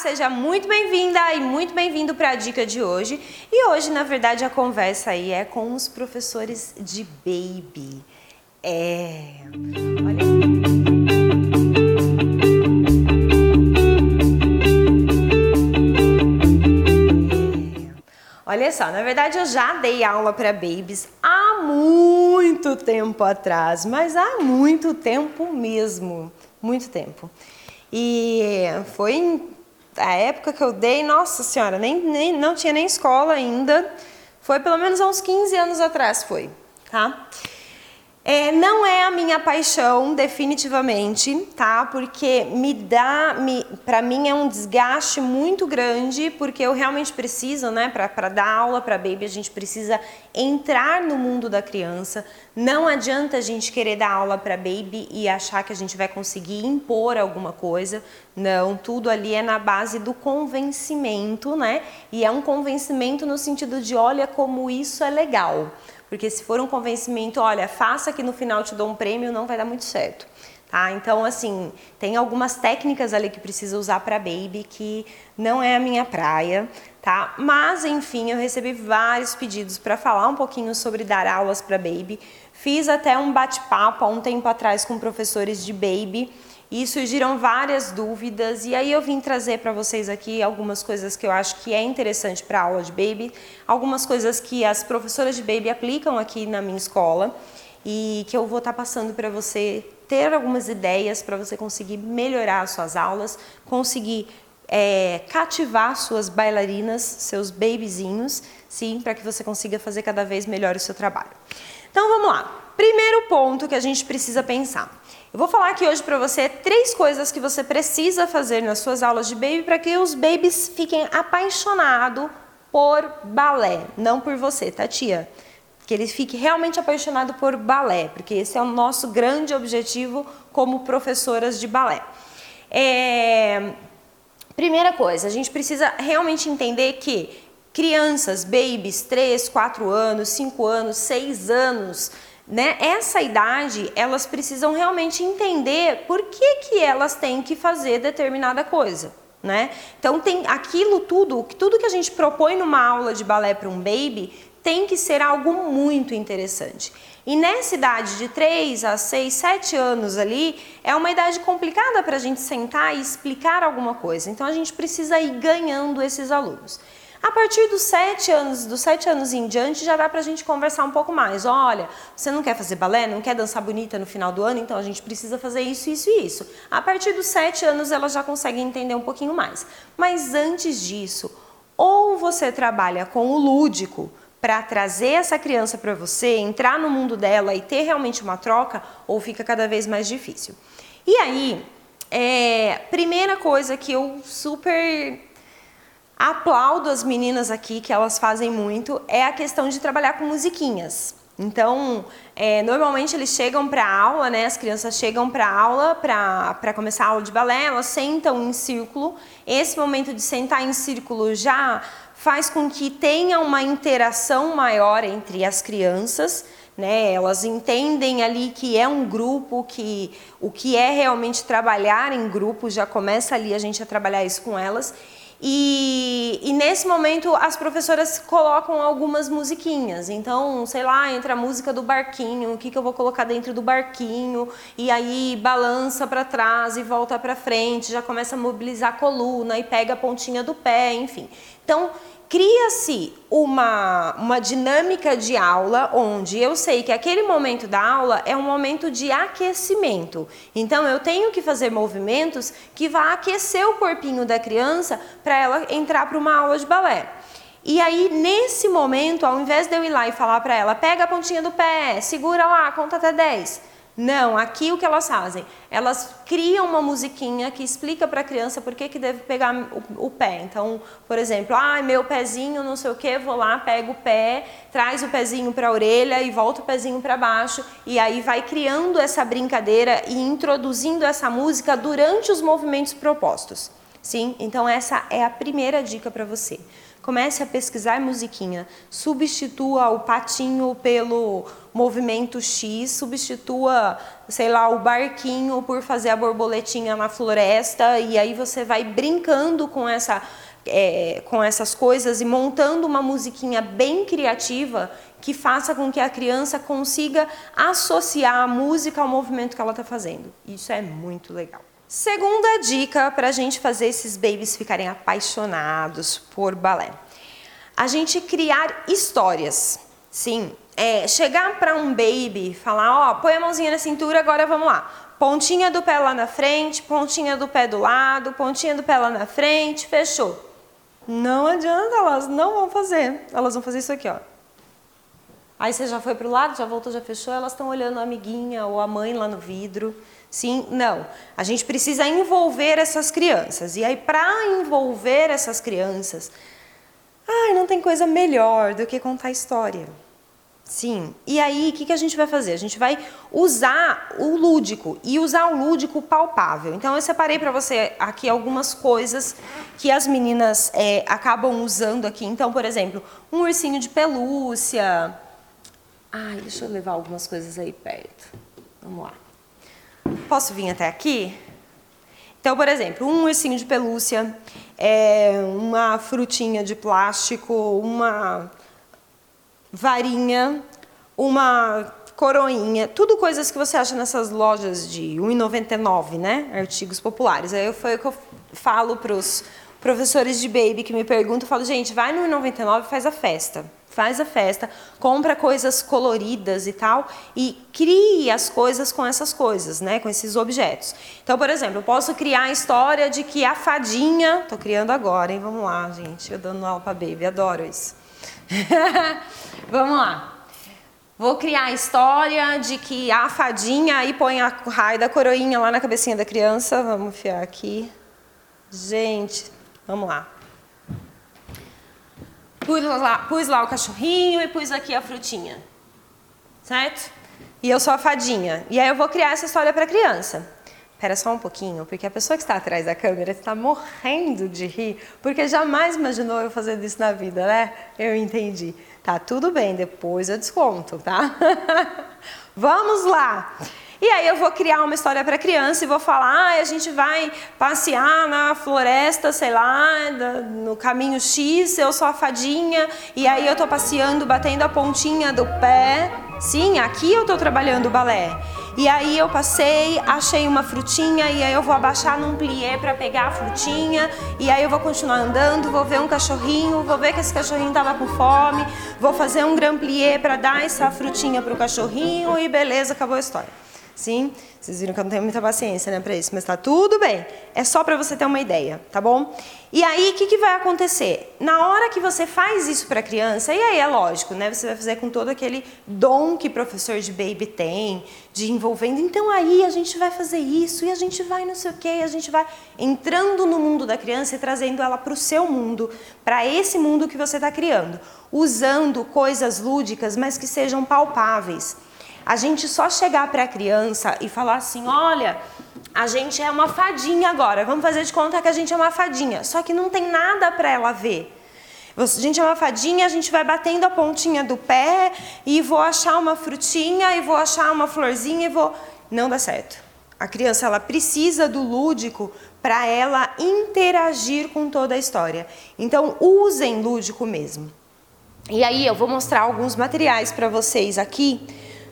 seja muito bem-vinda e muito bem-vindo para a dica de hoje. E hoje, na verdade, a conversa aí é com os professores de Baby. É. Olha. Olha só, na verdade eu já dei aula para babies há muito tempo atrás, mas há muito tempo mesmo, muito tempo. E foi a época que eu dei, nossa senhora, nem, nem, não tinha nem escola ainda. Foi pelo menos há uns 15 anos atrás, foi, tá? É, não é a minha paixão, definitivamente, tá? Porque me dá, me, para mim é um desgaste muito grande, porque eu realmente preciso, né? Para dar aula para baby, a gente precisa entrar no mundo da criança. Não adianta a gente querer dar aula para baby e achar que a gente vai conseguir impor alguma coisa. Não, tudo ali é na base do convencimento, né? E é um convencimento no sentido de olha como isso é legal. Porque se for um convencimento, olha, faça que no final te dou um prêmio, não vai dar muito certo. Tá? Então, assim, tem algumas técnicas ali que precisa usar para baby que não é a minha praia, tá? Mas, enfim, eu recebi vários pedidos para falar um pouquinho sobre dar aulas para baby. Fiz até um bate-papo há um tempo atrás com professores de baby e surgiram várias dúvidas e aí eu vim trazer para vocês aqui algumas coisas que eu acho que é interessante para a aula de baby, algumas coisas que as professoras de baby aplicam aqui na minha escola e que eu vou estar tá passando para você ter algumas ideias para você conseguir melhorar as suas aulas, conseguir é, cativar suas bailarinas, seus babyzinhos, sim, para que você consiga fazer cada vez melhor o seu trabalho. Então vamos lá. Primeiro ponto que a gente precisa pensar. Eu vou falar aqui hoje para você três coisas que você precisa fazer nas suas aulas de baby para que os babies fiquem apaixonados por balé, não por você, tá tia? Que ele fique realmente apaixonado por balé, porque esse é o nosso grande objetivo como professoras de balé. É... Primeira coisa, a gente precisa realmente entender que crianças, babies, 3, 4 anos, 5 anos, 6 anos, né? Essa idade, elas precisam realmente entender por que, que elas têm que fazer determinada coisa. Né? Então tem aquilo tudo, tudo que a gente propõe numa aula de balé para um baby tem que ser algo muito interessante. E nessa idade de 3 a 6, 7 anos ali, é uma idade complicada para a gente sentar e explicar alguma coisa. Então a gente precisa ir ganhando esses alunos. A partir dos sete anos, dos sete anos em diante, já dá para a gente conversar um pouco mais. Olha, você não quer fazer balé, não quer dançar bonita no final do ano, então a gente precisa fazer isso, isso e isso. A partir dos sete anos, elas já conseguem entender um pouquinho mais. Mas antes disso, ou você trabalha com o lúdico, para trazer essa criança para você, entrar no mundo dela e ter realmente uma troca, ou fica cada vez mais difícil. E aí, é, primeira coisa que eu super Aplaudo as meninas aqui, que elas fazem muito, é a questão de trabalhar com musiquinhas. Então, é, normalmente eles chegam para aula, né? As crianças chegam para aula, para começar a aula de balé, elas sentam em círculo. Esse momento de sentar em círculo já faz com que tenha uma interação maior entre as crianças. Né, elas entendem ali que é um grupo, que o que é realmente trabalhar em grupo, já começa ali a gente a trabalhar isso com elas. E, e, nesse momento as professoras colocam algumas musiquinhas. Então, sei lá, entra a música do barquinho, o que, que eu vou colocar dentro do barquinho, e aí balança para trás e volta para frente, já começa a mobilizar a coluna e pega a pontinha do pé, enfim. Então, cria-se uma, uma dinâmica de aula onde eu sei que aquele momento da aula é um momento de aquecimento. Então eu tenho que fazer movimentos que vá aquecer o corpinho da criança para ela entrar para uma aula de balé. E aí, nesse momento, ao invés de eu ir lá e falar para ela, pega a pontinha do pé, segura lá, conta até 10. Não, aqui o que elas fazem? Elas criam uma musiquinha que explica para a criança por que, que deve pegar o, o, pé. Então, por exemplo, ah, meu pezinho, não sei o que, vou lá, pego o pé, traz o pezinho para a orelha e volta o pezinho para baixo. E aí vai criando essa brincadeira e introduzindo essa música durante os movimentos propostos. Sim, então essa é a primeira dica para você. Comece a pesquisar musiquinha, substitua o patinho pelo movimento X, substitua, sei lá, o barquinho por fazer a borboletinha na floresta e aí você vai brincando com essa é, com essas coisas e montando uma musiquinha bem criativa que faça com que a criança consiga associar a música ao movimento que ela está fazendo. Isso é muito legal. Segunda dica para a gente fazer esses babies ficarem apaixonados por balé. A gente criar histórias. Sim, é, chegar para um baby, falar, ó, põe a mãozinha na cintura, agora vamos lá. Pontinha do pé lá na frente, pontinha do pé do lado, pontinha do pé lá na frente, fechou. Não adianta, elas não vão fazer. Elas vão fazer isso aqui, ó. Aí você já foi para o lado, já voltou, já fechou, elas estão olhando a amiguinha ou a mãe lá no vidro. Sim, não. A gente precisa envolver essas crianças. E aí, para envolver essas crianças, ai, não tem coisa melhor do que contar história. Sim. E aí, o que, que a gente vai fazer? A gente vai usar o lúdico e usar o lúdico palpável. Então, eu separei para você aqui algumas coisas que as meninas é, acabam usando aqui. Então, por exemplo, um ursinho de pelúcia. Ai, deixa eu levar algumas coisas aí perto. Vamos lá. Posso vir até aqui? Então, por exemplo, um ursinho de pelúcia, é, uma frutinha de plástico, uma varinha, uma coroinha, tudo coisas que você acha nessas lojas de R$ 1,99, né? Artigos populares. Aí foi o que eu falo para os professores de baby que me perguntam, eu falo, gente, vai no 1,99 e faz a festa faz a festa, compra coisas coloridas e tal e crie as coisas com essas coisas, né, com esses objetos. Então, por exemplo, eu posso criar a história de que a fadinha, tô criando agora, hein? Vamos lá, gente, eu dando aula para baby, adoro isso. Vamos lá. Vou criar a história de que a fadinha aí põe a raio da coroinha lá na cabecinha da criança. Vamos enfiar aqui. Gente, vamos lá. Pus lá, pus lá o cachorrinho e pus aqui a frutinha. Certo? E eu sou a fadinha. E aí eu vou criar essa história para a criança. Espera só um pouquinho, porque a pessoa que está atrás da câmera está morrendo de rir, porque jamais imaginou eu fazendo isso na vida, né? Eu entendi. Tá tudo bem, depois eu desconto, tá? Vamos lá. E aí eu vou criar uma história para criança e vou falar, ah, a gente vai passear na floresta, sei lá, no caminho X, eu sou a fadinha, e aí eu tô passeando, batendo a pontinha do pé. Sim, aqui eu tô trabalhando o balé. E aí eu passei, achei uma frutinha e aí eu vou abaixar num plié para pegar a frutinha e aí eu vou continuar andando, vou ver um cachorrinho, vou ver que esse cachorrinho tava com fome, vou fazer um grand plié para dar essa frutinha pro cachorrinho e beleza, acabou a história. Sim, vocês viram que eu não tenho muita paciência né, para isso, mas tá tudo bem. É só para você ter uma ideia, tá bom? E aí, o que, que vai acontecer? Na hora que você faz isso para a criança, e aí é lógico, né? Você vai fazer com todo aquele dom que professor de baby tem, de envolvendo. Então aí a gente vai fazer isso, e a gente vai não sei o quê, a gente vai entrando no mundo da criança e trazendo ela para o seu mundo, para esse mundo que você está criando, usando coisas lúdicas, mas que sejam palpáveis. A gente só chegar para a criança e falar assim: olha, a gente é uma fadinha agora, vamos fazer de conta que a gente é uma fadinha. Só que não tem nada para ela ver. A gente é uma fadinha, a gente vai batendo a pontinha do pé e vou achar uma frutinha e vou achar uma florzinha e vou. Não dá certo. A criança ela precisa do lúdico para ela interagir com toda a história. Então usem lúdico mesmo. E aí eu vou mostrar alguns materiais para vocês aqui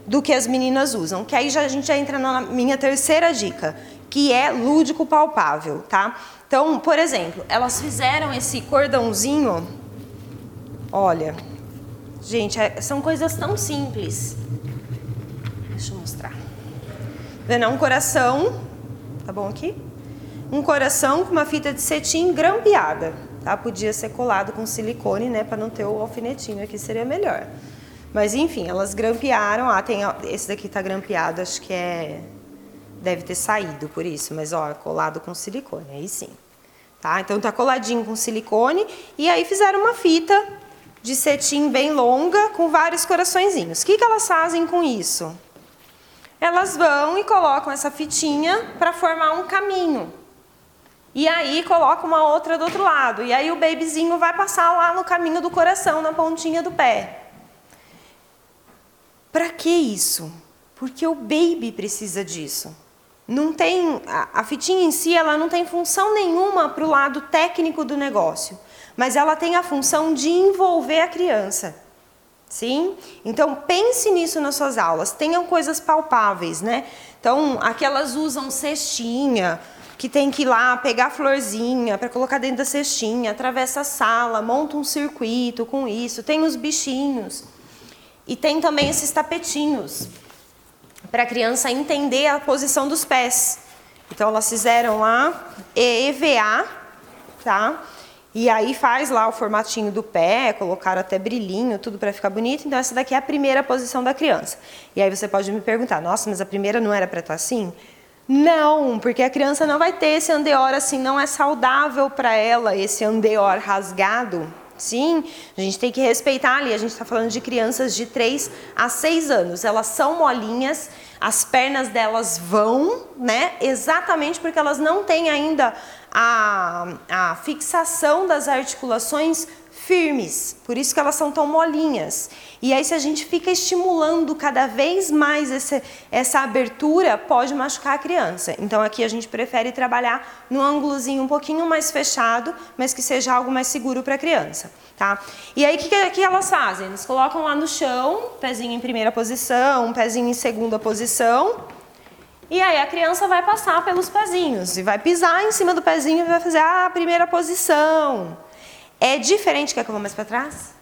do que as meninas usam. Que aí já, a gente já entra na minha terceira dica, que é lúdico palpável, tá? Então, por exemplo, elas fizeram esse cordãozinho. Olha, gente, é, são coisas tão simples. Deixa eu mostrar. Vendo? É um coração, tá bom aqui? Um coração com uma fita de cetim grampeada, tá? Podia ser colado com silicone, né, para não ter o alfinetinho aqui, seria melhor. Mas enfim, elas grampearam. Ah, tem esse daqui tá grampeado, acho que é deve ter saído por isso, mas ó, colado com silicone, aí sim. Tá? Então tá coladinho com silicone e aí fizeram uma fita de cetim bem longa com vários coraçõezinhos. O que, que elas fazem com isso? Elas vão e colocam essa fitinha para formar um caminho. E aí coloca uma outra do outro lado. E aí o babyzinho vai passar lá no caminho do coração, na pontinha do pé. Para que isso? Porque o baby precisa disso. Não tem a, a fitinha em si, ela não tem função nenhuma para o lado técnico do negócio, mas ela tem a função de envolver a criança. Sim? Então pense nisso nas suas aulas. Tenham coisas palpáveis, né? Então, aqui elas usam cestinha, que tem que ir lá pegar florzinha para colocar dentro da cestinha, atravessa a sala, monta um circuito com isso, tem os bichinhos. E tem também esses tapetinhos para a criança entender a posição dos pés. Então elas fizeram lá EVA, tá? E aí faz lá o formatinho do pé, colocaram até brilhinho, tudo para ficar bonito. Então essa daqui é a primeira posição da criança. E aí você pode me perguntar: "Nossa, mas a primeira não era para estar tá assim?" Não, porque a criança não vai ter esse andeor assim, não é saudável para ela esse andeor rasgado. Sim, a gente tem que respeitar ali. A gente está falando de crianças de 3 a 6 anos. Elas são molinhas, as pernas delas vão, né? Exatamente porque elas não têm ainda a, a fixação das articulações firmes, por isso que elas são tão molinhas. E aí, se a gente fica estimulando cada vez mais esse, essa abertura, pode machucar a criança. Então, aqui a gente prefere trabalhar no ângulozinho um pouquinho mais fechado, mas que seja algo mais seguro para a criança. Tá? E aí, o que, que elas fazem? Eles colocam lá no chão, pezinho em primeira posição, pezinho em segunda posição. E aí a criança vai passar pelos pezinhos e vai pisar em cima do pezinho e vai fazer a primeira posição. É diferente, quer que eu vou mais para trás?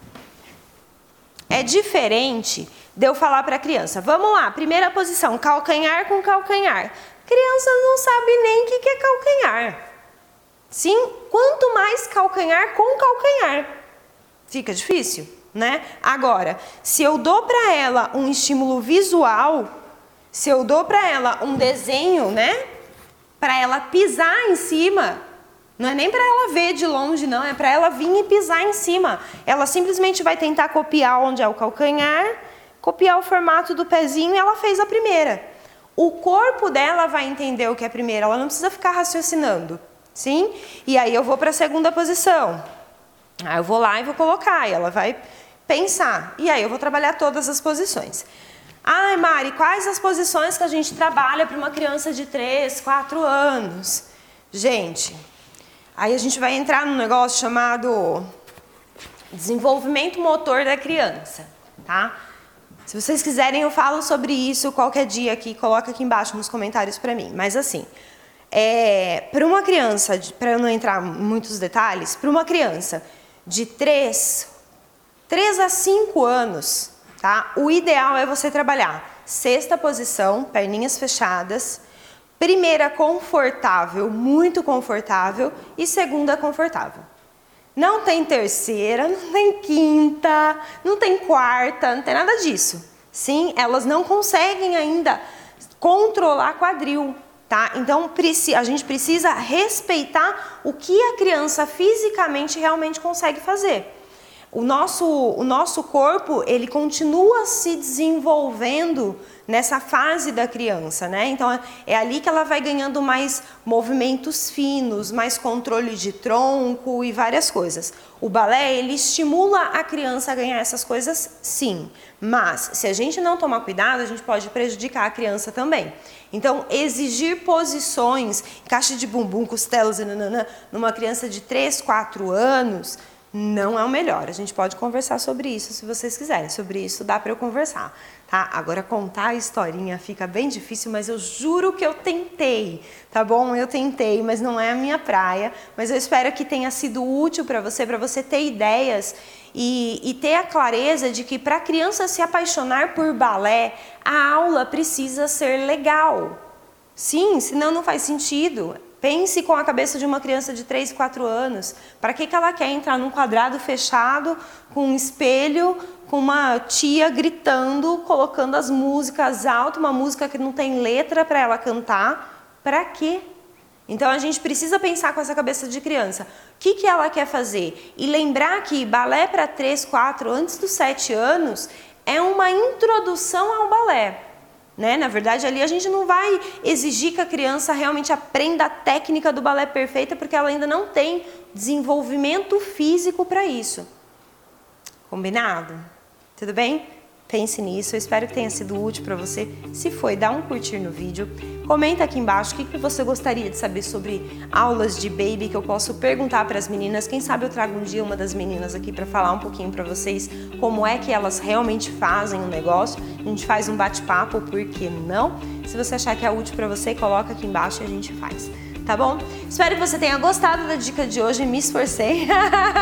É diferente de eu falar para a criança, vamos lá, primeira posição, calcanhar com calcanhar. Criança não sabe nem o que é calcanhar. Sim, quanto mais calcanhar com calcanhar. Fica difícil, né? Agora, se eu dou para ela um estímulo visual, se eu dou para ela um desenho, né? Para ela pisar em cima, não é nem para ela ver de longe, não, é para ela vir e pisar em cima. Ela simplesmente vai tentar copiar onde é o calcanhar, copiar o formato do pezinho e ela fez a primeira. O corpo dela vai entender o que é a primeira, ela não precisa ficar raciocinando, sim? E aí eu vou para a segunda posição. Aí eu vou lá e vou colocar, e ela vai pensar. E aí eu vou trabalhar todas as posições. Ai, Mari, quais as posições que a gente trabalha para uma criança de 3, 4 anos? Gente, Aí a gente vai entrar num negócio chamado desenvolvimento motor da criança, tá? Se vocês quiserem, eu falo sobre isso qualquer dia aqui, coloca aqui embaixo nos comentários para mim. Mas assim, é, para uma criança, para eu não entrar em muitos detalhes, para uma criança de 3, 3 a 5 anos, tá? O ideal é você trabalhar sexta posição, perninhas fechadas, Primeira, confortável, muito confortável. E segunda, confortável. Não tem terceira, não tem quinta, não tem quarta, não tem nada disso. Sim, elas não conseguem ainda controlar quadril, tá? Então a gente precisa respeitar o que a criança fisicamente realmente consegue fazer. O nosso, o nosso corpo, ele continua se desenvolvendo nessa fase da criança, né? Então é ali que ela vai ganhando mais movimentos finos, mais controle de tronco e várias coisas. O balé ele estimula a criança a ganhar essas coisas, sim, mas se a gente não tomar cuidado, a gente pode prejudicar a criança também. Então, exigir posições, caixa de bumbum, costelas, nanana, numa criança de 3, 4 anos, não é o melhor. A gente pode conversar sobre isso se vocês quiserem. Sobre isso dá para eu conversar tá? Agora contar a historinha fica bem difícil, mas eu juro que eu tentei, tá bom? Eu tentei, mas não é a minha praia. Mas eu espero que tenha sido útil para você, para você ter ideias e, e ter a clareza de que para criança se apaixonar por balé, a aula precisa ser legal. Sim, senão não faz sentido. Pense com a cabeça de uma criança de 3, 4 anos. Para que, que ela quer entrar num quadrado fechado, com um espelho, com uma tia gritando, colocando as músicas alto, uma música que não tem letra para ela cantar? Para quê? Então a gente precisa pensar com essa cabeça de criança. O que, que ela quer fazer? E lembrar que balé para 3, 4, antes dos 7 anos, é uma introdução ao balé. Né? Na verdade, ali a gente não vai exigir que a criança realmente aprenda a técnica do balé perfeita, porque ela ainda não tem desenvolvimento físico para isso. Combinado? Tudo bem? Pense nisso, eu espero que tenha sido útil para você. Se foi, dá um curtir no vídeo. Comenta aqui embaixo o que você gostaria de saber sobre aulas de baby que eu posso perguntar para as meninas. Quem sabe eu trago um dia uma das meninas aqui para falar um pouquinho para vocês como é que elas realmente fazem o negócio. A gente faz um bate-papo, por que não? Se você achar que é útil para você, coloca aqui embaixo e a gente faz tá bom? Espero que você tenha gostado da dica de hoje, me esforcei.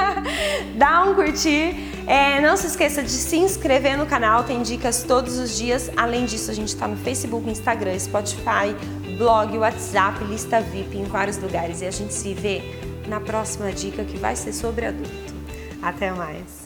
Dá um curtir. É, não se esqueça de se inscrever no canal, tem dicas todos os dias. Além disso, a gente está no Facebook, Instagram, Spotify, blog, WhatsApp, lista VIP em vários lugares. E a gente se vê na próxima dica que vai ser sobre adulto. Até mais!